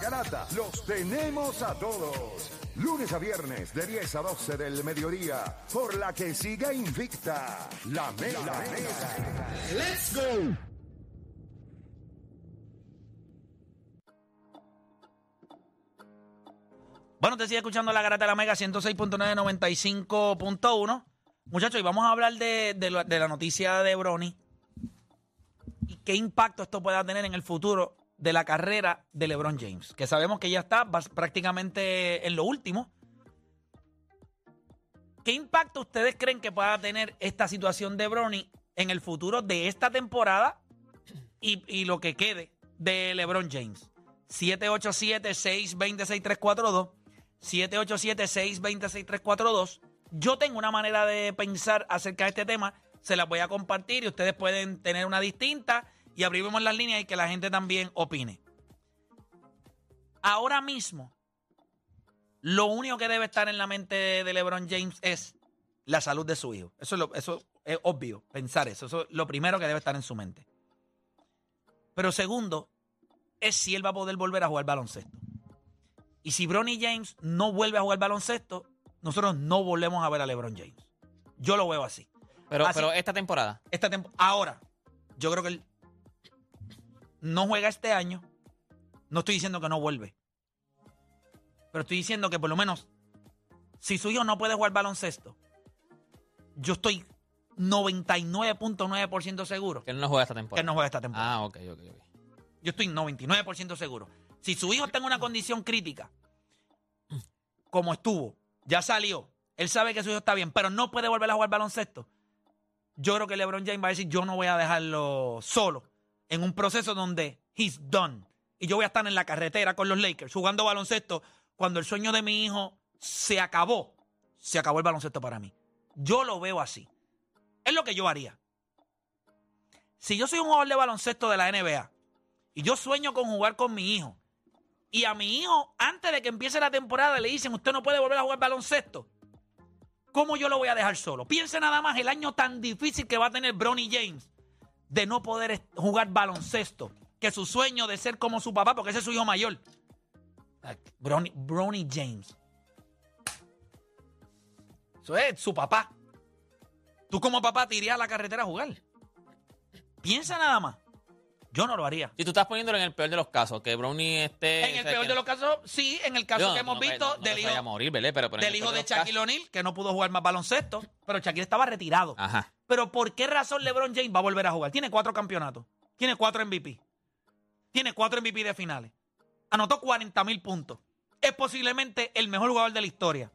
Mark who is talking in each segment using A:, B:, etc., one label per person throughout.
A: garata los tenemos a todos. Lunes a viernes de 10 a 12 del mediodía, por la que siga invicta la mega. ¡Let's go!
B: Bueno, te sigue escuchando la garata de la Mega 106.995.1. Muchachos, y vamos a hablar de, de la, de la noticia de Brony y qué impacto esto pueda tener en el futuro de la carrera de LeBron James, que sabemos que ya está prácticamente en lo último. ¿Qué impacto ustedes creen que pueda tener esta situación de Bronny en el futuro de esta temporada y, y lo que quede de LeBron James? 787-620-6342. 787-620-6342. Yo tengo una manera de pensar acerca de este tema. Se las voy a compartir y ustedes pueden tener una distinta y abrimos las líneas y que la gente también opine. Ahora mismo, lo único que debe estar en la mente de LeBron James es la salud de su hijo. Eso es, lo- eso es obvio, pensar eso. Eso es lo primero que debe estar en su mente. Pero segundo, es si él va a poder volver a jugar baloncesto. Y si Bronny James no vuelve a jugar baloncesto, nosotros no volvemos a ver a LeBron James. Yo lo veo así.
C: Pero,
B: Así-
C: pero esta temporada.
B: Esta tempo- ahora, yo creo que él no juega este año. No estoy diciendo que no vuelve. Pero estoy diciendo que por lo menos, si su hijo no puede jugar baloncesto, yo estoy 99.9% seguro
C: Que él no juega esta
B: que
C: temporada.
B: él no juega esta temporada.
C: Ah, ok, ok, ok.
B: Yo estoy 99% seguro. Si su hijo está en una condición crítica, como estuvo, ya salió, él sabe que su hijo está bien, pero no puede volver a jugar baloncesto. Yo creo que LeBron James va a decir, yo no voy a dejarlo solo en un proceso donde he's done. Y yo voy a estar en la carretera con los Lakers jugando baloncesto cuando el sueño de mi hijo se acabó. Se acabó el baloncesto para mí. Yo lo veo así. Es lo que yo haría. Si yo soy un jugador de baloncesto de la NBA y yo sueño con jugar con mi hijo, y a mi hijo, antes de que empiece la temporada, le dicen, usted no puede volver a jugar baloncesto, ¿cómo yo lo voy a dejar solo? Piense nada más el año tan difícil que va a tener Bronny James de no poder jugar baloncesto, que su sueño de ser como su papá, porque ese es su hijo mayor. Bronny James. Eso es su papá. Tú como papá te irías a la carretera a jugar. Piensa nada más. Yo no lo haría.
C: Si tú estás poniéndolo en el peor de los casos, que Brownie esté.
B: En el peor de los casos, sí, en el caso que hemos
C: no,
B: visto
C: no,
B: del hijo,
C: vaya a morir, ¿verdad? Pero, pero en
B: del
C: el
B: hijo de
C: casos-
B: Shaquille O'Neal, que no pudo jugar más baloncesto, pero Shaquille estaba retirado.
C: Ajá.
B: Pero ¿por qué razón LeBron James va a volver a jugar? Tiene cuatro campeonatos, tiene cuatro MVP, tiene cuatro MVP de finales, anotó 40 mil puntos, es posiblemente el mejor jugador de la historia.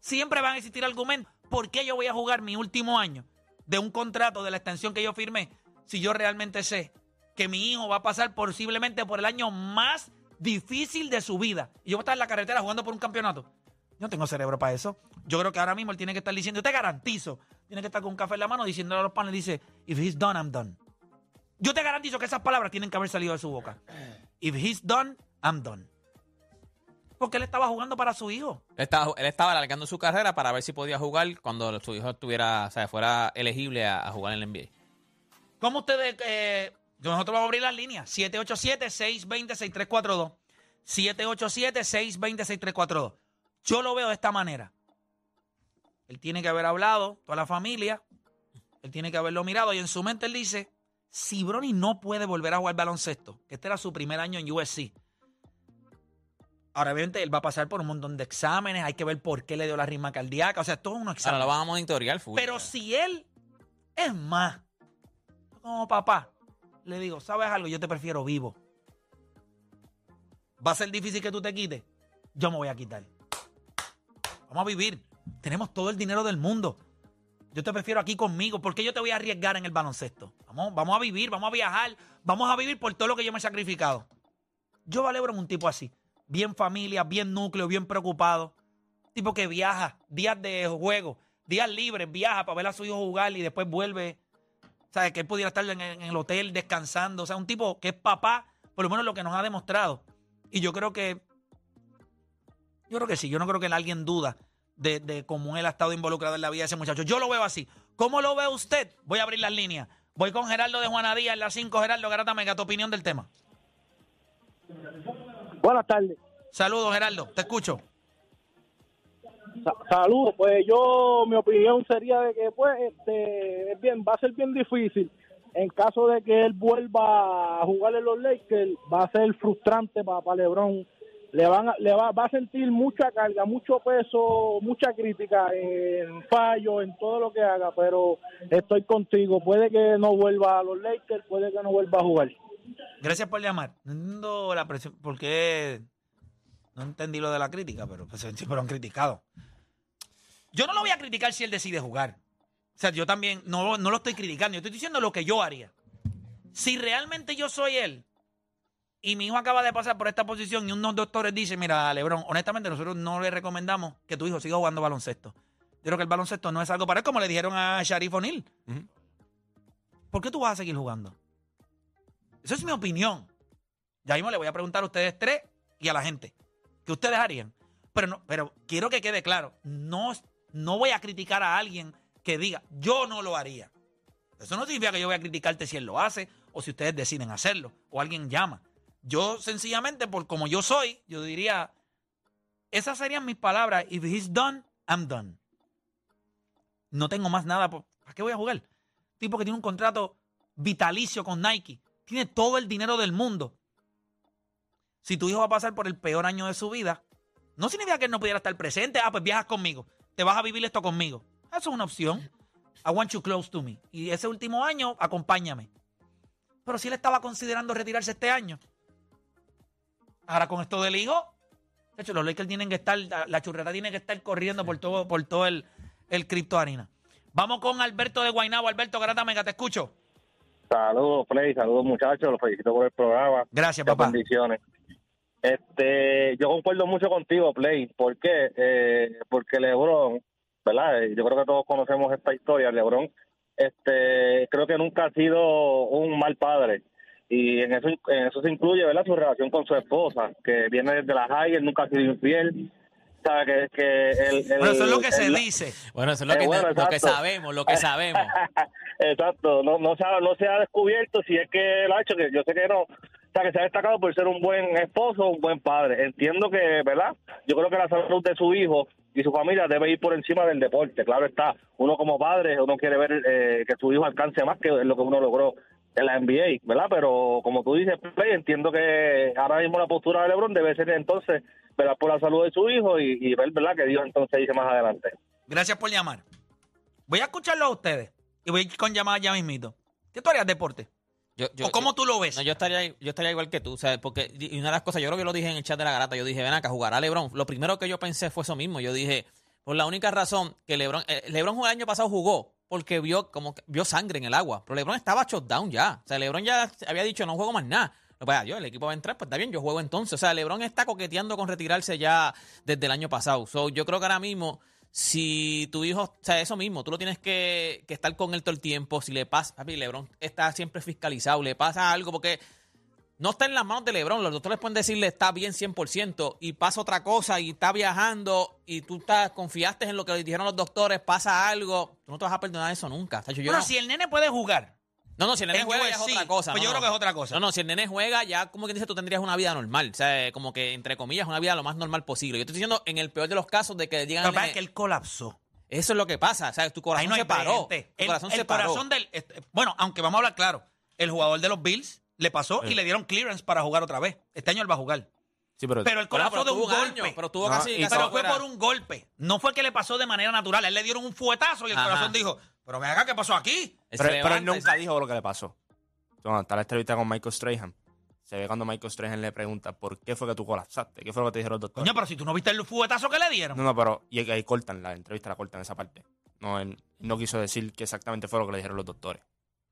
B: Siempre van a existir argumentos. ¿Por qué yo voy a jugar mi último año de un contrato de la extensión que yo firmé si yo realmente sé que mi hijo va a pasar posiblemente por el año más difícil de su vida? Y yo voy a estar en la carretera jugando por un campeonato. Yo no tengo cerebro para eso. Yo creo que ahora mismo él tiene que estar diciendo, yo te garantizo, tiene que estar con un café en la mano diciéndole a los panes, dice, if he's done, I'm done. Yo te garantizo que esas palabras tienen que haber salido de su boca. If he's done, I'm done. Porque él estaba jugando para su hijo.
C: Él estaba, él estaba alargando su carrera para ver si podía jugar cuando su hijo estuviera, o sea, fuera elegible a, a jugar en el NBA.
B: ¿Cómo ustedes, eh, nosotros vamos a abrir las líneas? 787-620-6342. 787-620-6342. Yo lo veo de esta manera. Él tiene que haber hablado, toda la familia, él tiene que haberlo mirado y en su mente él dice, si Bronny no puede volver a jugar baloncesto, que este era su primer año en USC, ahora obviamente él va a pasar por un montón de exámenes, hay que ver por qué le dio la rima cardíaca, o sea, todo unos
C: Ahora
B: exámenes.
C: lo van a monitorear full.
B: Pero si él es más, como papá, le digo, ¿sabes algo? Yo te prefiero vivo. Va a ser difícil que tú te quites. Yo me voy a quitar. Vamos a vivir. Tenemos todo el dinero del mundo. Yo te prefiero aquí conmigo. ¿Por qué yo te voy a arriesgar en el baloncesto? Vamos, vamos a vivir, vamos a viajar. Vamos a vivir por todo lo que yo me he sacrificado. Yo valoro en un tipo así. Bien familia, bien núcleo, bien preocupado. Tipo que viaja, días de juego, días libres, viaja para ver a su hijo jugar y después vuelve. ¿Sabes? Que él pudiera estar en, en el hotel descansando. O sea, un tipo que es papá, por lo menos lo que nos ha demostrado. Y yo creo que. Yo creo que sí. Yo no creo que alguien duda de, de cómo él ha estado involucrado en la vida de ese muchacho. Yo lo veo así. ¿Cómo lo ve usted? Voy a abrir las líneas. Voy con Gerardo de Juana Díaz en las 5. Gerardo Garata Mega, tu opinión del tema.
D: Buenas tardes.
B: Saludos, Gerardo. Te escucho.
D: Sa- Saludos. Pues yo, mi opinión sería de que, pues, este, es bien, va a ser bien difícil. En caso de que él vuelva a jugar en los Lakers, va a ser frustrante para, LeBron. Le, van a- le va, va a sentir mucha carga, mucho peso, mucha crítica en fallo, en todo lo que haga, pero estoy contigo. Puede que no vuelva a los Lakers, puede que no vuelva a jugar.
B: Gracias por llamar. No la presión. ¿Por qué? No entendí lo de la crítica, pero pues, siempre lo han criticado. Yo no lo voy a criticar si él decide jugar. O sea, yo también no, no lo estoy criticando. Yo estoy diciendo lo que yo haría. Si realmente yo soy él y mi hijo acaba de pasar por esta posición y unos doctores dicen, mira, Lebron, honestamente nosotros no le recomendamos que tu hijo siga jugando baloncesto. Yo creo que el baloncesto no es algo para él, como le dijeron a Sharif O'Neal.
E: Ujú.
B: ¿Por qué tú vas a seguir jugando? Esa es mi opinión. Ya mismo le voy a preguntar a ustedes tres y a la gente. ¿Qué ustedes harían? Pero, no, pero quiero que quede claro. No, no voy a criticar a alguien que diga, yo no lo haría. Eso no significa que yo voy a criticarte si él lo hace o si ustedes deciden hacerlo o alguien llama. Yo sencillamente, por como yo soy, yo diría, esas serían mis palabras. If he's done, I'm done. No tengo más nada. por- ¿Para qué voy a jugar? Tipo que tiene un contrato vitalicio con Nike. Tiene todo el dinero del mundo. Si tu hijo va a pasar por el peor año de su vida, no significa que él no pudiera estar presente. Ah, pues viajas conmigo. Te vas a vivir esto conmigo. Eso es una opción. I want you close to me. Y ese último año, acompáñame. Pero si él estaba considerando retirarse este año. Ahora con esto del hijo, de hecho, los Lakers tienen que estar, la, churrera tiene que estar corriendo por todo, por todo el, el Crypto Arena. Vamos con Alberto de Guaynabo. Alberto Garata Mega, te escucho.
F: Saludos, Play, saludos muchachos, los felicito por el programa.
B: Gracias,
F: Muchas
B: papá.
F: bendiciones. Este, yo concuerdo mucho contigo, Play. ¿Por qué? Eh, porque LeBron, ¿verdad? Eh, Yo creo que todos conocemos esta historia. LeBron, este, creo que nunca ha sido un mal padre. Y en eso, en eso se incluye, ¿verdad? Su relación con su esposa, que viene desde la high, él nunca ha sido infiel. Sabe que, que él-
B: Bueno, eso es lo que se dice.
C: Bueno, eso es lo,
F: Eh,
C: que,
F: bueno,
C: lo que sabemos, lo que sabemos.
F: Exacto, no, no, se ha, no se ha descubierto si es que lo ha hecho, que yo sé que no, que se ha destacado por ser un buen esposo, un buen padre. Entiendo que, ¿verdad? Yo creo que la salud de su hijo y su familia debe ir por encima del deporte. Claro está, uno como padre, uno quiere ver eh, que su hijo alcance más que lo que uno logró en la NBA, ¿verdad? Pero como tú dices, Play, entiendo que ahora mismo la postura de LeBron debe ser entonces velar por la salud de su hijo y, y ver, ¿verdad? Que Dios entonces dice más adelante.
B: Gracias por llamar. Voy a escucharlo a ustedes y voy a ir con llamadas ya mismito. ¿Qué tú harías deporte?
C: Yo- yo-
B: ¿O cómo
C: yo-
B: tú lo ves?
C: No, yo estaría, yo estaría igual que tú, ¿sabes? Porque, y una de las cosas, yo creo que lo dije en el chat de la garata, yo dije, ven acá, jugará LeBron. Lo primero que yo pensé fue eso mismo. Yo dije, por la única razón que LeBron, eh, LeBron el año pasado jugó porque vio como que vio sangre en el agua. Pero LeBron estaba shut down ya. O sea, LeBron ya había dicho, no juego más nada. Pasa, yo, el equipo va a entrar, pues está bien, yo juego entonces. O sea, LeBron está coqueteando con retirarse ya desde el año pasado. So, yo creo que ahora mismo, si tu hijo, o sea, eso mismo, tú lo tienes que, que estar con él todo el tiempo. Si le pasa, papi, LeBron está siempre fiscalizado, le pasa algo, porque no está en las manos de LeBron. Los doctores pueden decirle está bien 100% y pasa otra cosa y está viajando y tú estás, confiaste en lo que le dijeron los doctores, pasa algo. Tú no te vas a perdonar eso nunca. Tacho, yo
B: Bueno,
C: no,
B: si el nene puede jugar.
C: No, no, si el nene
B: en
C: juega ya es otra cosa.
B: pues
C: no,
B: yo
C: no.
B: creo que es otra cosa.
C: No, no, si el nene juega ya, como que dice, tú tendrías una vida normal. O sea, como que, entre comillas, una vida lo más normal posible. Yo estoy diciendo en el peor de los casos de que digan
B: Lo que pasa es que él colapsó.
C: Eso es lo que pasa. O sea, tu corazón
B: no
C: se paró. Tu
B: El,
C: corazón
B: el
C: se paró.
B: corazón del. este, bueno, aunque vamos a hablar claro, el jugador de los Bills le pasó y le dieron clearance para jugar otra vez. Este año él va a jugar.
E: Sí, pero,
B: Pero el colapso
C: pero
B: de un golpe.
C: año, pero tuvo
E: No,
C: casi,
B: pero fue por un golpe. No fue que le pasó de manera natural. A él le dieron un fuetazo y el
C: Ajá.
B: corazón dijo: Pero me haga, ¿qué pasó aquí?
E: Pero, pero él nunca dijo lo que le pasó. Cuando está la entrevista con Michael Strahan, se ve cuando Michael Strahan le pregunta ¿por qué fue que tú colapsaste? ¿Qué fue lo que te dijeron los doctores?
B: Coño, pero si tú no viste el fuetazo que le dieron.
E: No, no, pero y ahí cortan la entrevista, la cortan esa parte. No, él no quiso decir que exactamente fue lo que le dijeron los doctores.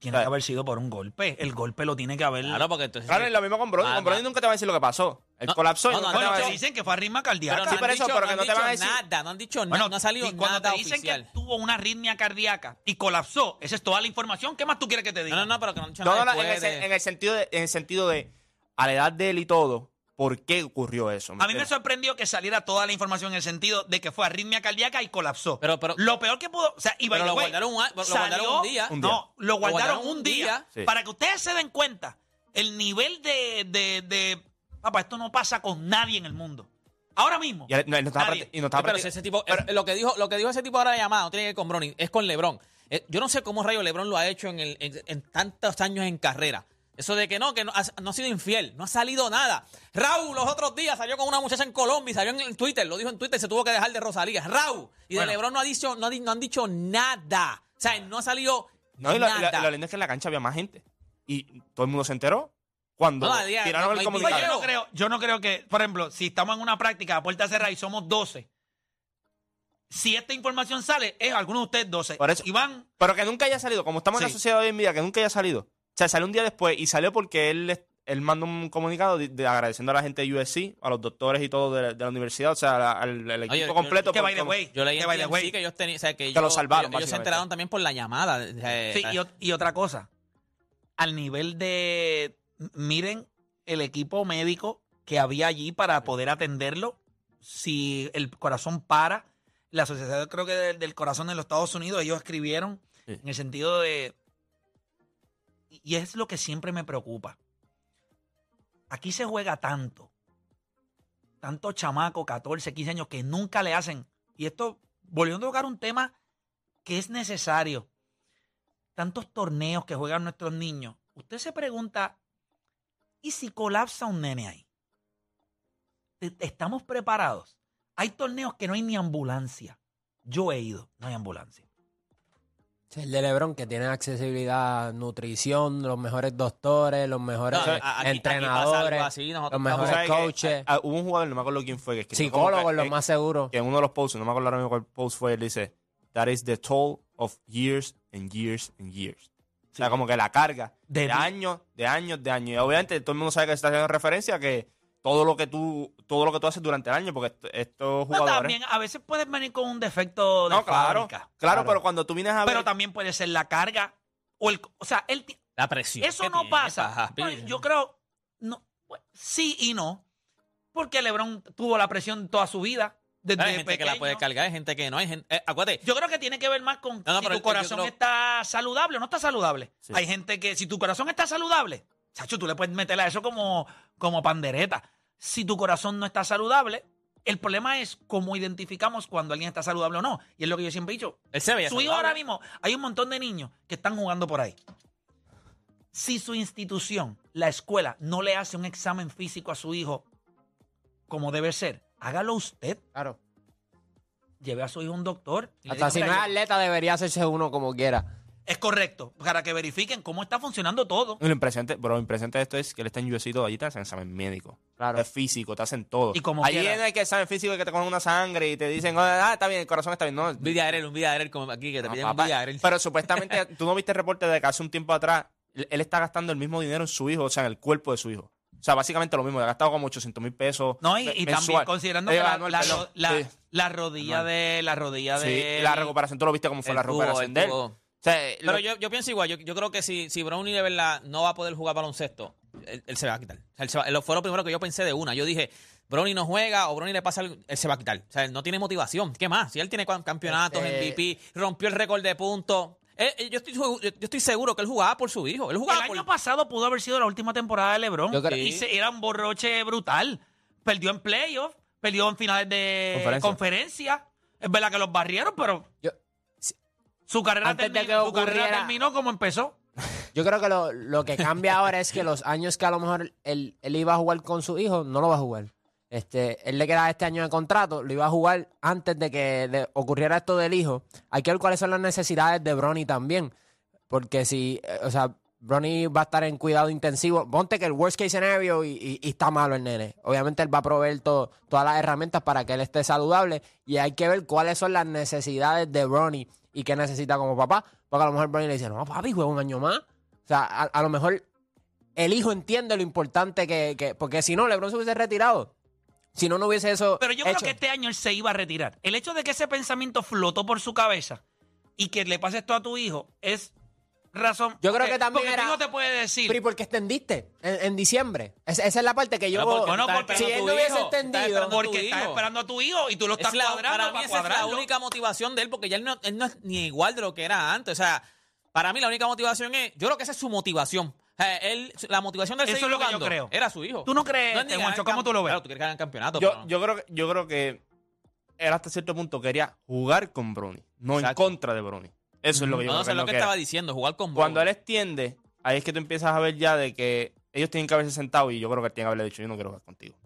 B: Tiene que haber sido por un golpe. El golpe lo tiene que haber.
C: Claro, porque entonces.
E: Claro, y lo mismo con Brody.
C: Ah,
E: con Brody
C: no.
E: nunca te va a decir lo que pasó. El
C: No,
E: colapsó y
C: no,
E: nunca
C: no,
E: te
B: bueno,
E: va a
B: te dicen que fue arritmia cardíaca.
C: pero no
E: Sí,
C: han
E: por eso,
C: dicho-
E: pero
C: no
E: que
C: han
E: no te van a
C: dicho
E: decir-
C: Nada, no han dicho nada.
B: Bueno,
C: no ha salido
B: y cuando
C: nada
B: te dicen
C: oficial.
B: que tuvo una arritmia cardíaca y colapsó, esa es toda la información. ¿Qué más tú quieres que te diga?
C: No, no, no, pero que no han dicho
E: No,
C: nada
E: no, no, en el,
C: de-
E: en el sentido de, en el sentido de a la edad de él y todo, ¿por qué ocurrió eso?
B: A mí me sorprendió que saliera toda la información en el sentido de que fue arritmia cardíaca y colapsó.
C: Pero- pero-
B: lo peor que pudo, o sea, y
C: Pero
B: the
C: lo
B: way,
C: guardaron un a- lo
B: salió-
C: guardaron un día.
B: No, lo guardaron un día, para que ustedes se den cuenta el nivel de, de, de Papá, esto no pasa con nadie en el mundo. Ahora mismo.
E: Y no, estaba y no estaba
C: pero si ese tipo, lo que dijo, lo que dijo ese tipo ahora de llamada no tiene que ver con Bronny, es con LeBron. Eh, yo no sé cómo rayo LeBron lo ha hecho en, el- en- en tantos años en carrera. Eso de que no, que no ha, no ha sido infiel, no ha salido nada. Raúl los otros días salió con una muchacha en Colombia y salió en Twitter, lo dijo en Twitter, se tuvo que dejar de Rosalía. Raúl. Y
B: Bueno.
C: de LeBron no, ha dicho, no, ha di- no han dicho nada. O sea, no ha salido
E: No, y lo,
C: nada.
E: lo- lo lindo es que en la cancha había más gente. Y todo el mundo se enteró cuando
C: No,
E: tiraron
C: no
E: el comunicado.
B: Yo no creo, yo no creo que, por ejemplo, si estamos en una práctica a puerta cerrada y somos 12, si esta información sale, es alguno de ustedes 12.
E: Por eso-
B: Iván,
E: Pero que nunca haya salido, como estamos en la sociedad hoy en día, que nunca haya salido. O sea, salió un día después y salió porque él, él mandó un comunicado de, de agradeciendo a la gente de USC, a los doctores y todo de, de la universidad, o sea, la- al, al equipo
C: Oye, yo-
E: completo.
B: que by the way,
C: Yo leí
B: que
C: en
B: by the way.
C: que ellos tenían, o sea, que,
E: Que lo
C: ellos-
E: salvaron,
C: ellos, ellos se enteraron también por la llamada. o sea,
B: Sí, y, ot- y otra cosa, al nivel de, miren el equipo médico que había allí para poder atenderlo, si el corazón para, la Asociación creo que del, del Corazón de los Estados Unidos, ellos escribieron
E: Sí.
B: en el sentido de, y es lo que siempre me preocupa, aquí se juega tanto, tanto chamaco, 14, 15 años, que nunca le hacen, y esto, volviendo a tocar un tema que es necesario, tantos torneos que juegan nuestros niños, usted se pregunta, ¿y si colapsa un nene ahí? ¿E- ¿Estamos preparados? Hay torneos que no hay ni ambulancia. Yo he ido, no hay ambulancia.
G: El de LeBron que tiene accesibilidad nutrición, los mejores doctores, los mejores
C: No, aquí-
G: entrenadores,
C: así,
G: los
C: estamos-
E: ¿Tú
G: mejores
E: que,
G: coaches,
E: hubo un jugador, no me acuerdo quién fue, que
G: psicólogos, los más seguros.
E: que en uno de los posts, no me acuerdo ahora mismo cuál post fue, él dice, that is the toll of years and years and years. O sea, como que la carga
B: De
E: años, de años, de años. Y obviamente todo el mundo sabe que se está haciendo referencia a que todo lo que tú, todo lo que tú haces durante el año, porque est- estos
B: Pero
E: jugadores.
B: también a veces puedes venir con un defecto de
E: no, claro,
B: fábrica.
E: claro, pero cuando tú vienes a ver.
B: Pero también puede ser la carga o el, o sea, él ti-
C: La presión.
B: eso no
C: tiene,
B: pasa. yo creo no, bueno, sí y no, porque LeBron tuvo la presión toda su vida desde
C: Hay gente que la puede cargar, hay gente que no. Hay gente, eh, acuérdate,
B: Yo creo que tiene que ver más con
C: No, no,
B: si tu corazón
C: creo-
B: está saludable o no está saludable.
E: Sí.
B: Hay gente que, si tu corazón está saludable, chacho, tú le puedes meter a eso como, como pandereta. Si tu corazón no está saludable, el problema es cómo identificamos cuando alguien está saludable o no. Y es lo que yo siempre he dicho.
C: él se veía
B: Su hijo ahora mismo, hay un montón de niños que están jugando por ahí. Si su institución, la escuela, no le hace un examen físico a su hijo como debe ser, hágalo usted.
G: Claro.
B: Lleve a su hijo a un doctor. y le
G: Hasta
B: diga,
G: si no
B: "Mira,
G: es
B: yo-
G: atleta debería hacerse uno como quiera.
B: Es correcto, para que verifiquen cómo está funcionando todo.
E: Lo impresionante, bro, lo impresionante de esto es que él está en USC todo, allí te hacen examen médico.
G: Claro.
E: Es físico, te hacen todo.
B: Y como
E: Allí
B: quiera.
E: no hay que examen físico que te cogen una sangre y te dicen, ah, está bien, el corazón está bien. No,
C: Un Villagrel, un Villagrel como aquí, que te
E: No,
C: piden un
E: papá,
C: Villagrel.
E: Pero supuestamente, tú no viste el reporte de que hace un tiempo atrás, él, está gastando el mismo dinero en su hijo, o sea, en el cuerpo de su hijo. O sea, básicamente lo mismo, ha gastado como 800 mil pesos.
B: No, y, también considerando
E: Eh,
B: que la,
E: anual,
B: la-
E: perdón.
B: la-
E: Sí.
B: la rodilla de la rodilla
E: Sí,
B: de
E: la recuperación, tú lo viste cómo fue la recuperación de él.
C: tuvo.
E: O sea,
C: Pero
E: lo-
C: yo, yo pienso igual, yo, yo creo que si, si Brownie de verdad no va a poder jugar baloncesto, él, él se va a quitar. O sea, él se va- él fue lo primero que yo pensé de una. Yo dije, Brownie no juega o Brownie le pasa algo, él se va a quitar. O sea, él no tiene motivación. ¿Qué más? Si él tiene cam- campeonatos,
G: Este-
C: MVP, rompió el récord de puntos. Él- él- yo, estoy, yo, estoy seguro que él jugaba por su hijo. Él
B: El
C: por...
B: año pasado pudo haber sido la última temporada de LeBron.
G: Yo creo-
B: y se- era un borroche brutal. Perdió en playoffs, perdió en finales de
E: Conferencia.
B: conferencia. Es verdad que los barrieron, pero
G: Yo,
B: su carrera,
G: Antes de
B: terminó,
G: que
B: su carrera terminó como empezó.
G: yo creo que lo, lo que cambia ahora es que los años que a lo mejor él, él iba a jugar con su hijo, no lo va a jugar. Este, él le queda este año de contrato, lo iba a jugar antes de que le ocurriera esto del hijo. Hay que ver cuáles son las necesidades de Bronny también. Porque si, eh, o sea, Bronny va a estar en cuidado intensivo. Ponte que el worst case scenario y, y- y está malo el nene. Obviamente él va a proveer to- todas las herramientas para que él esté saludable. Y hay que ver cuáles son las necesidades de Bronny y qué necesita como papá. Porque a lo mejor Bronny le dice, no, papi, juega un año más. O sea, a, a lo mejor el hijo entiende lo importante que, que- porque si no, LeBron se hubiese retirado. Si no, no hubiese eso.
B: Pero yo creo que este año él se iba a retirar. El hecho de que ese pensamiento flotó por su cabeza y que le pase esto a tu hijo es razón.
G: Yo creo que también
B: porque
G: era-
B: hijo te puede decir.
G: Pero ¿y por qué extendiste en, en diciembre? Es- esa es la parte que yo.
C: Pero porque tú
B: porque-
G: si él
C: a
G: no hubiese
C: tú esperando a tu
B: porque estás
C: hijo.
B: esperando a tu hijo y tú lo estás
C: Es la-
B: cuadrando
C: para
B: para,
C: mí esa es la
B: cuadrarlo.
C: única motivación de él, porque ya él no, él no es ni igual de lo que era antes. O sea, para mí la única motivación es, yo creo que esa es su motivación. O sea, él, la motivación de
B: Eso es lo que yo creo.
C: era su hijo.
B: ¿Tú no crees,
C: es ni ganar
B: Juancho, cómo tú lo ves?
C: Claro, tú quieres ganar campeonato.
E: Yo,
C: pero-
E: yo, creo, que- yo creo que él hasta cierto punto quería jugar con Bruni, no
C: Exacto.
E: en contra de Bruni. Eso es lo que yo
C: no,
E: creo
C: no sé lo que estaba diciendo, jugar con
E: Cuando él extiende, ahí es que tú empiezas a ver ya de que ellos dienen que haberse sentado y yo creo que él tiene que haberle dicho, yo no quiero jugar contigo.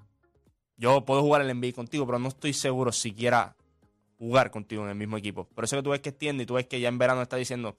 E: Yo puedo jugar el NBA contigo, pero no estoy seguro si quiera jugar contigo en el mismo equipo. Por eso que tú ves que extiende y tú ves que ya en verano está diciendo,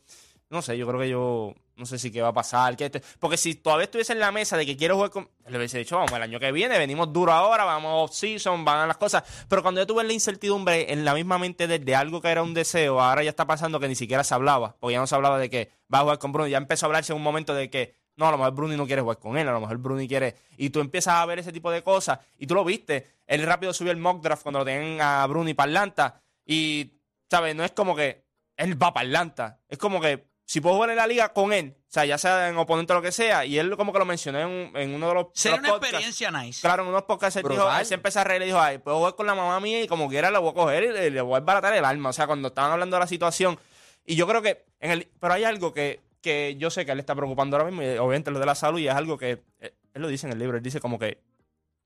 E: no sé, yo creo que yo no sé si qué va a pasar. que este-". Porque si todavía estuviese en la mesa de que quiero jugar con... Le hubiese dicho, vamos, el año que viene, venimos duro ahora, vamos off-season, van a las cosas. Pero cuando yo tuve la incertidumbre en la misma mente de, de algo que era un deseo, ahora ya está pasando que ni siquiera se hablaba. Porque ya no se hablaba de que va a jugar con Bruno. Ya empezó a hablarse en un momento de que, no, a lo mejor Bruni no quiere jugar con él, a lo mejor Bruni quiere... Y tú empiezas a ver ese tipo de cosas. Y tú lo viste. Él rápido subió el mock draft cuando lo tenían a Bruni para Atlanta. Y, ¿sabes? No es como que él va para Atlanta. Es como que si puedo jugar en la liga con él, o sea, ya sea en oponente o lo que sea, y él como que lo mencionó en, en uno de los, de
B: Sería
E: los
B: una
E: podcasts.
B: experiencia nice.
E: Claro, en unos podcasts él, dijo, él se empezó a reír y dijo, ay, puedo jugar con la mamá mía y como quiera le voy a coger y le, le voy a baratar el alma. O sea, cuando estaban hablando de la situación. Y yo creo que, en el, pero hay algo que, que yo sé que él le está preocupando ahora mismo, y obviamente lo de la salud, y es algo que, eh, él lo dice en el libro, él dice como que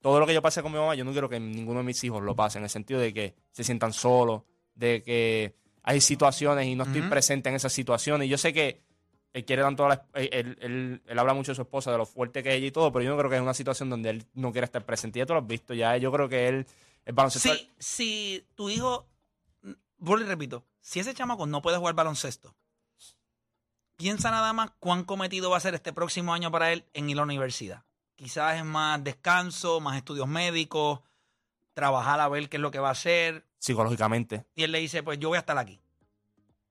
E: todo lo que yo pasé con mi mamá, yo no quiero que ninguno de mis hijos lo pase, en el sentido de que se sientan solos, de que hay situaciones y no estoy presente en esas situaciones. Y yo sé que él quiere tanto a la, él, él- habla mucho de su esposa, de lo fuerte que es ella y todo, pero yo no creo que es una situación donde él no quiera estar presente. Ya tú lo has visto, ya yo creo que él, el baloncesto...
B: Si, si tu hijo, vuelvo y repito, si ese chamaco no puede jugar baloncesto, piensa nada más cuán cometido va a ser este próximo año para él en ir a la universidad. Quizás es más descanso, más estudios médicos, trabajar a ver qué es lo que va a hacer.
E: Psicológicamente.
B: Y él le dice, pues yo voy a estar aquí.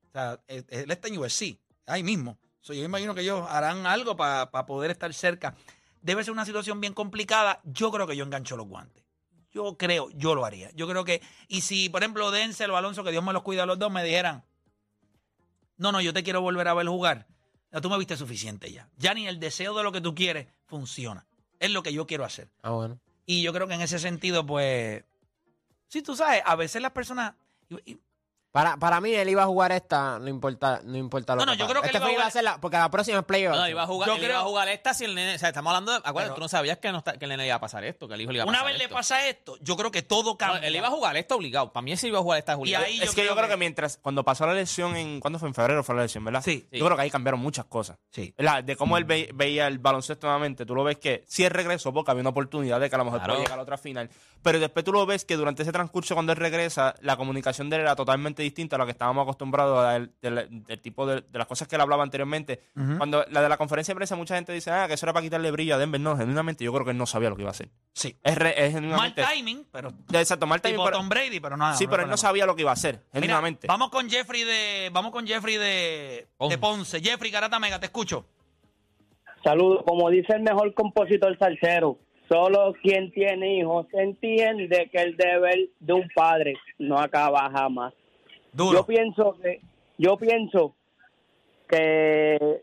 B: O sea, él, él está en USC, ahí mismo. So, yo imagino que ellos harán algo para poder estar cerca. Debe ser una situación bien complicada. Yo creo que yo engancho los guantes. Yo creo, yo lo haría. Yo creo que, y si por ejemplo Denzel o Alonso, que Dios me los cuida a los dos, me dijeran, no, no, yo te quiero volver a ver jugar. Ya tú me viste suficiente ya. Ya ni el deseo de lo que tú quieres funciona. Es lo que yo quiero hacer.
G: Ah, bueno.
B: Y yo creo que en ese sentido, pues, sí, tú sabes, a veces las personas...
G: Para, para mí, él iba a jugar esta, no importa, no importa lo
B: No, no,
G: que
B: yo
G: pase.
B: creo que
G: Este
B: él iba a
G: fue iba a
B: jugar-
G: ser la, porque la próxima es playoff.
C: No, iba a jugar,
B: Yo
C: él iba
B: creo-
C: a jugar esta si el nene, o sea, estamos hablando de, acuérdate,
B: Pero-
C: tú no sabías que, no está- que el nene le iba a pasar esto, que el hijo le iba a
B: Una vez le
C: esto.
B: pasa esto, yo creo que todo
C: No,
B: cambia.
C: él iba a jugar esta obligado. Para mí ese iba a jugar esta obligado.
B: ahí-
E: Es que yo
B: creo que-
E: que mientras, cuando pasó la lesión en, ¿cuándo fue? En febrero fue la lesión, ¿verdad?
B: Sí.
E: Yo creo que ahí cambiaron muchas cosas.
B: Sí.
E: La- de cómo él ve- veía el baloncesto nuevamente, tú lo ves que sí él regresó porque había una oportunidad de que a lo mejor
C: Claro.
E: puede llegar a la otra final, pero después tú lo ves que durante ese transcurso cuando él regresa, la comunicación de él era totalmente distinta a lo que estábamos acostumbrados a él- del, del tipo de, de las cosas que él hablaba anteriormente. Cuando la de la conferencia de prensa mucha gente dice, ah, que eso era para quitarle brillo a Denver, no, genuinamente yo creo que él no sabía lo que iba a hacer.
B: Sí.
E: Es, re- es
B: Mal timing, pero
E: Exacto, mal timing,
B: tipo
E: pero-
B: Tom Brady, pero nada.
E: sí, pero él no sabía lo que iba a hacer,
B: Mira,
E: genuinamente.
B: vamos con Jeffrey de, vamos con Jeffrey de,
C: Ponce.
B: de Ponce. Jeffrey Garata Mega, te escucho.
D: Saludos, como dice el mejor compositor salsero, solo quien tiene hijos entiende que el deber de un padre no acaba jamás. Yo pienso que yo pienso que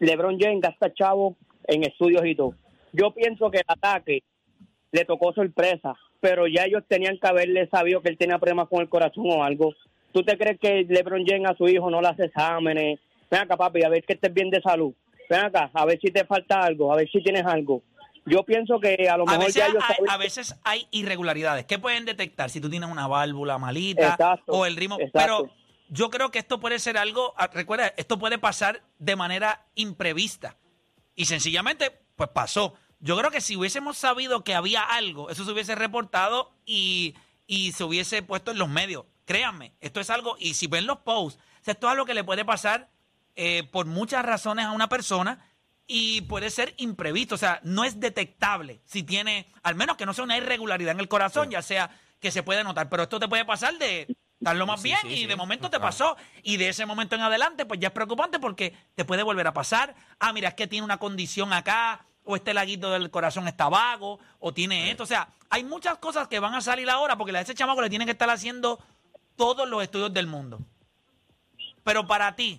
D: LeBron James gasta chavo en estudios y todo. Yo pienso que el ataque le tocó sorpresa, pero ya ellos tenían que haberle sabido que él tenía problemas con el corazón o algo. ¿Tú te crees que LeBron James a su hijo no le hace exámenes? Ven acá, papi, a ver que estés bien de salud. Ven acá, a ver si te falta algo, a ver si tienes algo. Yo pienso que a lo
B: A
D: mejor
B: veces,
D: ya ellos
B: hay, a veces hay irregularidades. ¿Qué pueden detectar? Si tú tienes una válvula malita
D: Exacto,
B: o el ritmo.
D: exacto.
B: Pero yo creo que esto puede ser algo. ah, Recuerda, esto puede pasar de manera imprevista. Y sencillamente, pues pasó. Yo creo que si hubiésemos sabido que había algo, eso se hubiese reportado y, y se hubiese puesto en los medios. Créanme, esto es algo. Y si ven los posts, esto es algo que le puede pasar eh, por muchas razones a una persona y puede ser imprevisto, o sea, no es detectable si tiene, al menos que no sea una irregularidad en el corazón, ya sea que se puede notar, pero esto te puede pasar de estarlo más
C: Sí,
B: bien
C: sí,
B: y de momento te pasó y de ese momento en adelante pues ya es preocupante porque te puede volver a pasar, ah, mira, es que tiene una condición acá o este laguito del corazón está vago o tiene esto, o sea, hay muchas cosas que van a salir ahora porque a ese chamaco le tienen que estar haciendo todos los estudios del mundo. Pero para ti,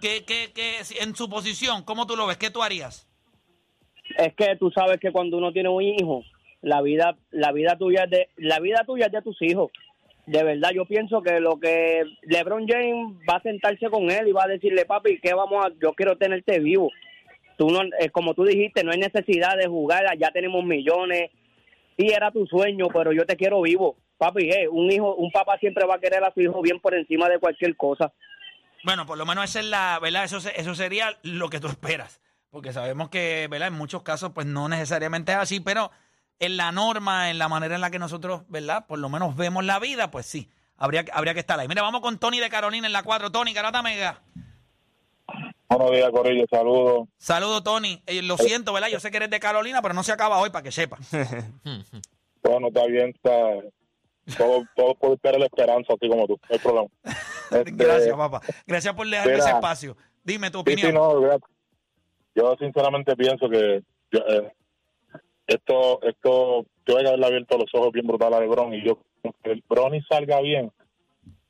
B: ¿qué, qué, en su posición, ¿cómo tú lo ves? ¿Qué tú harías?
D: es que tú sabes que cuando uno tiene un hijo, la vida, la vida tuya es de, la vida tuya es de tus hijos. De verdad, yo pienso que lo que LeBron James va a sentarse con él y va a decirle, papi, ¿qué vamos a, yo quiero tenerte vivo.
H: tú no, como tú dijiste, no hay necesidad de jugar, ya tenemos millones. Sí, era tu sueño, pero yo te quiero vivo. Papi, un hijo, un papá siempre va a querer a su hijo bien por encima de cualquier cosa.
B: Bueno, por lo menos esa es la, ¿verdad? Eso, se- eso sería lo que tú esperas. Porque sabemos que, ¿verdad? En muchos casos, pues no necesariamente es así, pero en la norma, en la manera en la que nosotros, ¿verdad? Por lo menos vemos la vida, pues sí, habría, que- habría que estar ahí. Mira, vamos con Tony de Carolina en la 4. Tony, Carata Mega.
I: Buenos días, Corillo, saludos.
B: Saludos, Tony. Eh, lo siento, ¿verdad? Yo sé que eres de Carolina, pero no se acaba hoy, para que sepa.
I: Bueno, está bien, está, todo, todo puede tener la esperanza, así como tú, no hay problema. Este,
B: Gracias, papá. Gracias por dejarme
I: mira,
B: ese espacio. Dime tu
I: sí,
B: opinión.
I: yo sinceramente pienso que yo, eh, esto, esto, yo hay que haberle abierto los ojos bien brutal a LeBron y yo, que el Bronny salga bien,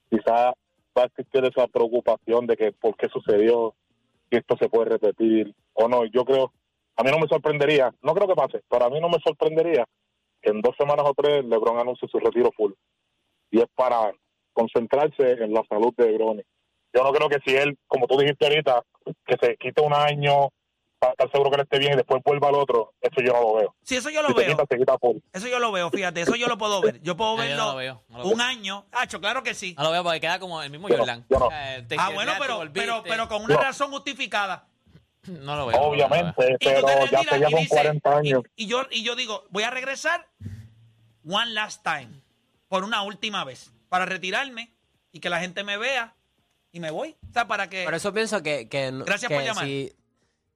I: quizás va a existir esa preocupación de que por qué sucedió, que esto se puede repetir o no. Yo creo, a mí no me sorprendería, no creo que pase, pero a mí no me sorprendería que en dos semanas o tres LeBron anuncie su retiro full. Y es para concentrarse en la salud de Bronny. Yo no creo que si él, como tú dijiste ahorita, que se quite un año para estar seguro que él esté bien y después vuelva al otro, eso yo no lo veo.
B: Sí, eso yo lo
I: si se
B: veo.
I: quita, se quita full.
B: Eso yo lo veo, fíjate. Eso yo lo puedo ver. Yo puedo
C: yo
B: verlo
C: no lo veo, no lo
B: un
C: veo.
B: año. Hacho, claro que sí.
C: No lo veo porque queda como el mismo
I: Yo no,
C: Jordan.
I: yo no.
C: Eh, te
B: Ah, bueno, pero, pero, pero con una
I: No.
B: razón justificada.
C: No lo veo. no lo veo.
I: Obviamente, pero
B: te
I: ya
B: y
I: con
B: dices-
I: 40 años.
B: Y, y yo, y yo digo, voy a regresar one last time, por una última vez, para retirarme y que la gente me vea y me voy. O sea, para que...
G: Por eso pienso que, que,
B: Gracias
G: que
B: por llamar.
G: si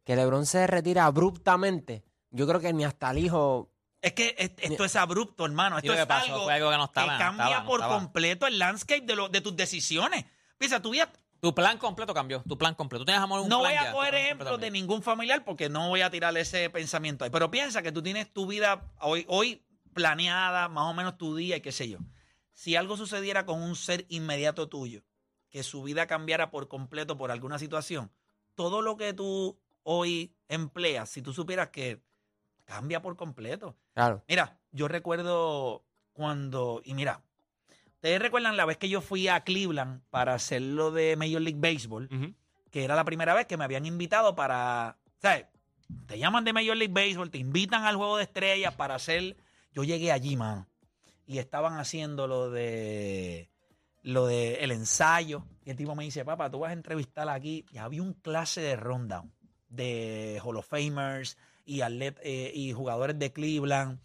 G: que LeBron se retira abruptamente, yo creo que ni hasta el hijo.
B: Es que es- esto es abrupto, hermano. Esto es
C: pasó
B: algo,
C: fue algo que no estaba,
B: cambia
C: estaba, no
B: por
C: estaba.
B: completo el landscape de, lo- de tus decisiones. Piensa, tu vida
C: Tu plan completo cambió. Tu plan completo. Tú amor un
B: No
C: plan
B: voy a
C: ya,
B: coger ejemplos de ningún familiar porque no voy a tirar ese pensamiento ahí. Pero piensa que tú tienes tu vida hoy, hoy planeada, más o menos tu día y qué sé yo. Si algo sucediera con un ser inmediato tuyo, que su vida cambiara por completo por alguna situación, todo lo que tú hoy empleas, si tú supieras que cambia por completo.
G: Claro.
B: Mira, yo recuerdo cuando, y mira, ustedes recuerdan la vez que yo fui a Cleveland para hacer lo de Major League Baseball que era la primera vez que me habían invitado para, ¿sabes? Te llaman de Major League Baseball, te invitan al juego de estrellas para hacer. Yo llegué allí, mano, y estaban haciendo lo de lo de el ensayo y el tipo me dice, papá, tú vas a entrevistar aquí y había un clase de rundown de Hall of Famers y eh, y jugadores de Cleveland,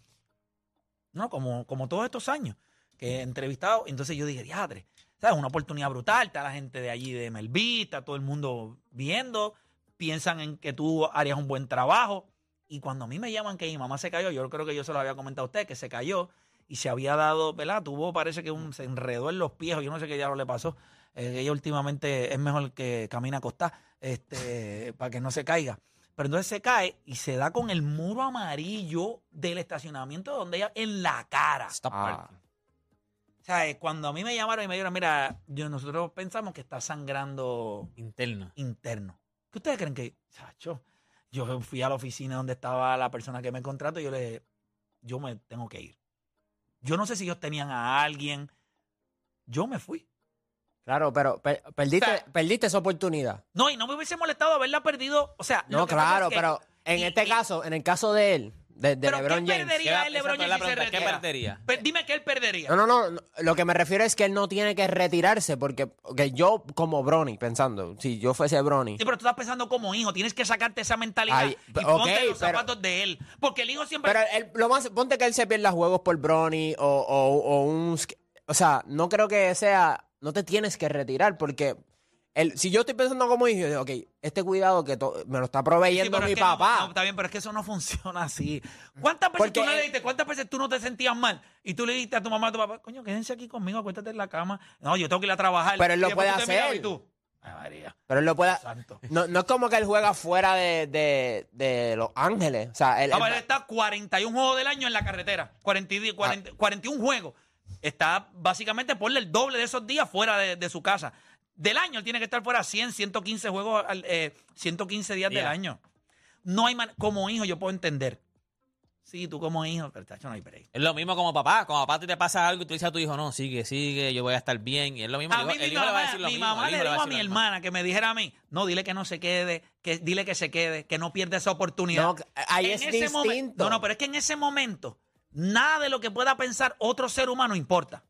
B: no, como, como todos estos años que he entrevistado. Entonces yo dije, diadre, ¿sabes? Una oportunidad brutal. Está la gente de allí de Melví, está todo el mundo viendo. Piensan en que tú harías un buen trabajo. Y cuando a mí me llaman que mi mamá se cayó, yo creo que yo se lo había comentado a usted, que se cayó y se había dado, ¿verdad? Tuvo, parece que un, se enredó en los pies, o yo no sé qué ya le pasó. Eh, ella últimamente es mejor que camina acostada, este, para que no se caiga. Pero entonces se cae y se da con el muro amarillo del estacionamiento donde ella, en la cara.
C: Stop
G: Ah.
B: O sea, eh, cuando a mí me llamaron y me dijeron, mira, yo, nosotros pensamos que está sangrando
C: Interno.
B: interno. ¿Qué ustedes creen que, chacho? Yo fui a la oficina donde estaba la persona que me contrató y yo le dije, yo me tengo que ir. Yo no sé si ellos tenían a alguien. Yo me fui.
G: Claro, pero per- perdiste,
B: O sea,
G: perdiste esa oportunidad.
B: No, y no me hubiese molestado haberla perdido. O sea,
G: No, claro,
B: es que-
G: pero en
B: y-
G: este
B: y-
G: caso, en el caso de él, de, de
B: ¿Pero
G: LeBron
B: qué
G: James.
B: perdería
C: ¿Qué-
B: el LeBron James si se
C: pregunta, ¿qué
B: retira?
C: perdería?
B: Pe- Dime que él perdería.
G: No, no, no, no, Lo que me refiero es que él no tiene que retirarse porque que yo como Bronny, pensando, si yo fuese Bronny,
B: Sí, pero tú estás pensando como hijo, tienes que sacarte esa mentalidad
G: Ay,
B: y ponte los
G: pero-
B: zapatos de él. Porque el hijo siempre.
G: Pero él- lo más, ponte que él se pierda juegos por Bronny o, o, o un... sk- O sea, no creo que sea... No te tienes que retirar porque... El, si yo estoy pensando como hijo, yo digo, ok, este cuidado que to- me lo está proveyendo
B: pero es
G: mi
B: que no-
G: papá.
B: no, está bien, pero es que eso no funciona así. ¿Cuántas veces
G: Porque
B: tú no le
G: él-
B: dijiste, cuántas veces tú no te sentías mal? Y tú le dijiste a tu mamá, a tu papá, coño, quédense aquí conmigo, acuéstate en la cama. No, yo tengo que ir a trabajar.
G: Pero él
B: Y
G: lo
B: después
G: puede
B: tú te mirabas
G: hacer.
B: Y tú, ay, María,
G: Pero él lo puede...
B: santo.
G: No, no es como que él juega fuera de, de, de Los Ángeles. O sea, él... Él-
B: él está 41 juegos del año en la carretera. 40 y- 40 41 juegos. Está básicamente por el doble de esos días fuera de, de su casa. Del año él tiene que estar fuera 100, 115 juegos, eh, 115 días del año. No hay man- como hijo yo puedo entender. Sí, tú como hijo, pero tacho, no hay break.
C: Es lo mismo como papá. Como papá te pasa algo y tú dices a tu hijo, no, sigue, sigue, yo voy a estar bien. Y es lo mismo.
B: A
C: el
B: mí
C: hijo- el
B: mi
C: hijo le va a
B: mamá,
C: decir lo
B: mi
C: mismo,
B: mamá
C: el
B: le dijo a mi hermana que me dijera a mí, no, dile que no se quede, que dile que se quede, que no pierda esa oportunidad.
G: No, ahí
B: En
G: es
B: ese
G: distinto.
B: no, no, pero es que en ese momento, nada de lo que pueda pensar otro ser humano importa.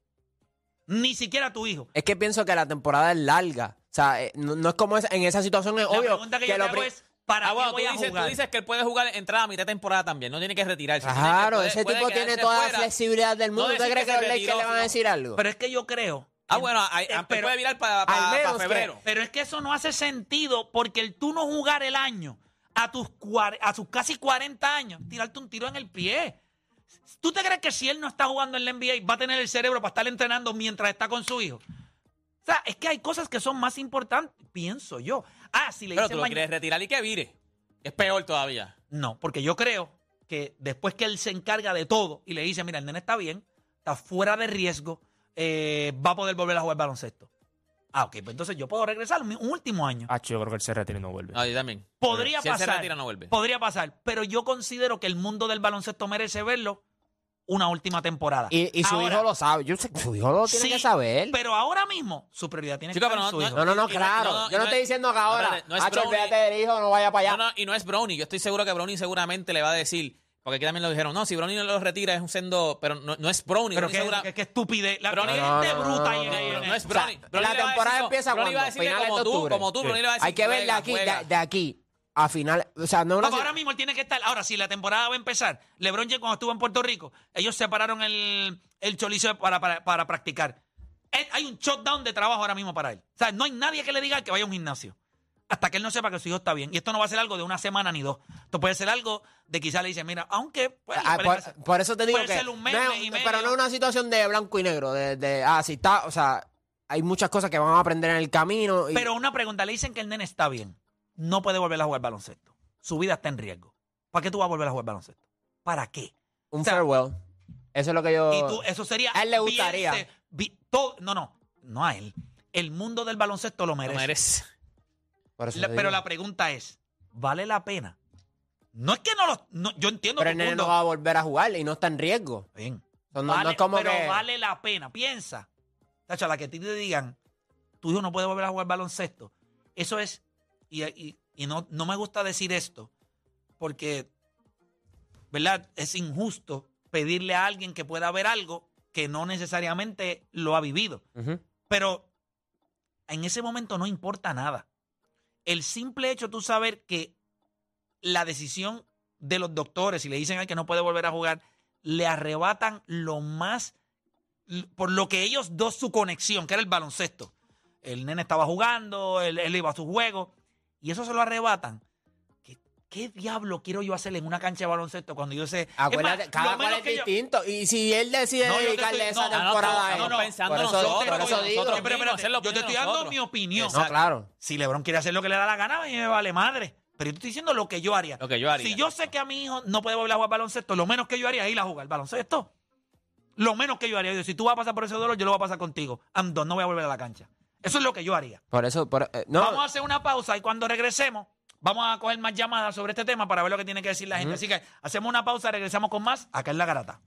B: Ni siquiera tu hijo.
G: Es que pienso que la temporada es larga. O sea, eh, no, no es como esa- en esa situación es
B: La
G: obvio
B: pregunta que, yo te
G: lo
B: hago
G: pri-
B: es, ¿para
C: Ah,
B: qué
C: bueno,
B: voy
C: tú
B: a
C: dices, tú
B: jugar?
C: dices que él puede jugar entrada a mitad de temporada también. No tiene que retirarse.
G: Claro,
C: puede-
G: ese
C: puede
G: tipo tiene
C: quedarse
G: toda la
C: fuera.
G: flexibilidad del mundo.
C: No
G: ¿Usted
C: decir
G: cree
C: que
G: que
C: se
G: los Lakers
C: retiró,
G: le van a
C: sino-
G: decir algo?
B: Pero es que yo creo.
C: Ah, bueno, ahí-
B: Eh, pero-
C: puede virar para
G: al menos que-
C: febrero.
B: Pero es que eso no hace sentido porque el tú no jugar el año a tus, cuar- a tus casi 40 años, tirarte un tiro en el pie. ¿Tú te crees que si él no está jugando en la NBA va a tener el cerebro para estar entrenando mientras está con su hijo? O sea, es que hay cosas que son más importantes, pienso yo. Ah, si le
C: Pero tú lo
B: mañana-
C: quieres retirar y que vire. Es peor todavía.
B: No, porque yo creo que después que él se encarga de todo y le dice, mira, el nene está bien, está fuera de riesgo, eh, va a poder volver a jugar baloncesto. Ah, ok, pues entonces yo puedo regresar un último año.
E: Ah, yo creo que él se retira y no vuelve.
C: No, yo también.
B: Podría
C: si él se
B: pasar.
C: retira, no vuelve.
B: Podría pasar, pero yo considero que el mundo del baloncesto merece verlo una última temporada.
G: Y, y su
B: Ahora,
G: hijo lo sabe. Yo sé- su hijo lo tiene
B: sí,
G: que saber.
B: Pero ahora mismo su prioridad tiene
C: Chico,
B: que en su
C: no-
B: hijo.
G: No, no, no,
C: y
G: claro.
C: no, no,
G: Yo no
C: no
G: estoy
C: es-
G: diciendo que
C: no,
G: ahora,
C: espérate, no es
G: Hacho,
C: Brownie.
G: olvídate del hijo, no vaya para allá.
C: No, no, y no es Brownie. Yo estoy seguro que Brownie seguramente le va a decir, porque aquí también lo dijeron, no, si Brownie no lo retira es un sendo, pero no, no es Brownie.
B: pero
C: Brownie
B: que,
C: segura-
B: que, que estupidez. La
C: Pero
B: hay
C: no,
G: no, no,
B: bruta
G: no,
B: y
G: no,
C: es
G: O
C: Brownie.
G: sea,
C: Brownie
G: la
C: le va a
G: temporada
C: decir,
G: empieza
C: Brownie va a decirle
G: Finales
C: como
G: de
C: tú,
G: octubre.
C: como tú, Brownie le va a decir,
G: Hay que ver de
C: juega,
G: aquí, de aquí a final. O sea, no una
B: Papá, ahora mismo él tiene que estar. Ahora, si la temporada va a empezar, LeBron James cuando estuvo en Puerto Rico, ellos separaron el, el chorizo para, para, para practicar. Él- hay un shutdown de trabajo ahora mismo para él. O sea, no hay nadie que le diga que vaya a un gimnasio. Hasta que él no sepa que su hijo está bien. Y esto no va a ser algo de una semana ni dos. Esto puede ser algo de quizás le dice, mira, aunque. pues,
G: Ah, por, eso te digo
B: puede
G: que.
B: ser un mes,
G: no es-
B: mes y medio.
G: pero no es una situación de blanco y negro. De, de, ah, si está. O sea, hay muchas cosas que van a aprender en el camino. y-
B: Pero una pregunta, le dicen que el nene está bien. No puede volver a jugar baloncesto. Su vida está en riesgo. ¿Para qué tú vas a volver a jugar baloncesto? ¿Para qué?
G: un
B: o sea,
G: farewell. Eso es lo que yo.
B: Y tú, eso sería.
G: a él le gustaría.
B: se- vi- todo- no, no, no a él. El mundo del baloncesto lo
C: No
B: merece.
C: merece.
G: por eso
B: La-
G: te
B: pero la pregunta es, ¿vale la pena? No es que no lo... no, yo entiendo
G: Pero
B: que
G: el nene
B: mundo-
G: no va a volver a jugar y no está en riesgo.
B: Bien.
G: No, no
B: Vale,
G: es como
B: pero
G: que.
B: vale la pena. Piensa. Tacho, a la que a ti te digan, tu hijo no puede volver a jugar baloncesto. Eso es... Y, y- y no, no me gusta decir esto porque, ¿verdad? Es injusto pedirle a alguien que pueda ver algo que no necesariamente lo ha vivido. Pero en ese momento no importa nada. El simple hecho de tú saber que la decisión de los doctores, si le dicen al que no puede volver a jugar, le arrebatan lo más, por lo que ellos dos, su conexión, que era el baloncesto. El nene estaba jugando, él, él iba a su juego, y eso se lo arrebatan. ¿Qué, qué diablo quiero yo hacer en una cancha de baloncesto cuando yo sé... Más,
G: Acuérdate, cada cual es
B: yo-
G: distinto. Y si él decide
B: No,
G: dedicarle
B: estoy-
G: esa
B: no, no,
G: temporada a
B: no,
G: él.
B: no,
C: pensando
G: por eso,
C: nosotros,
G: por eso digo.
B: Pero, yo te estoy dando mi opinión.
G: No, claro.
B: Si LeBron quiere hacer lo que le da la gana, a mí me vale madre. Pero yo te estoy diciendo lo que yo haría.
C: Lo que yo haría.
B: Si yo sé que a mi hijo no puede volver a jugar baloncesto, lo menos que yo haría es ir a jugar baloncesto. Lo menos que yo haría. Yo, digo, si tú vas a pasar por ese dolor, yo lo voy a pasar contigo. Done, no voy a volver a la cancha. Eso es lo que yo haría.
G: Por eso, por- eh, no,
B: Vamos a hacer una pausa y cuando regresemos, vamos a coger más llamadas sobre este tema para ver lo que tiene que decir la gente. Así que hacemos una pausa, regresamos con más acá en La Garata.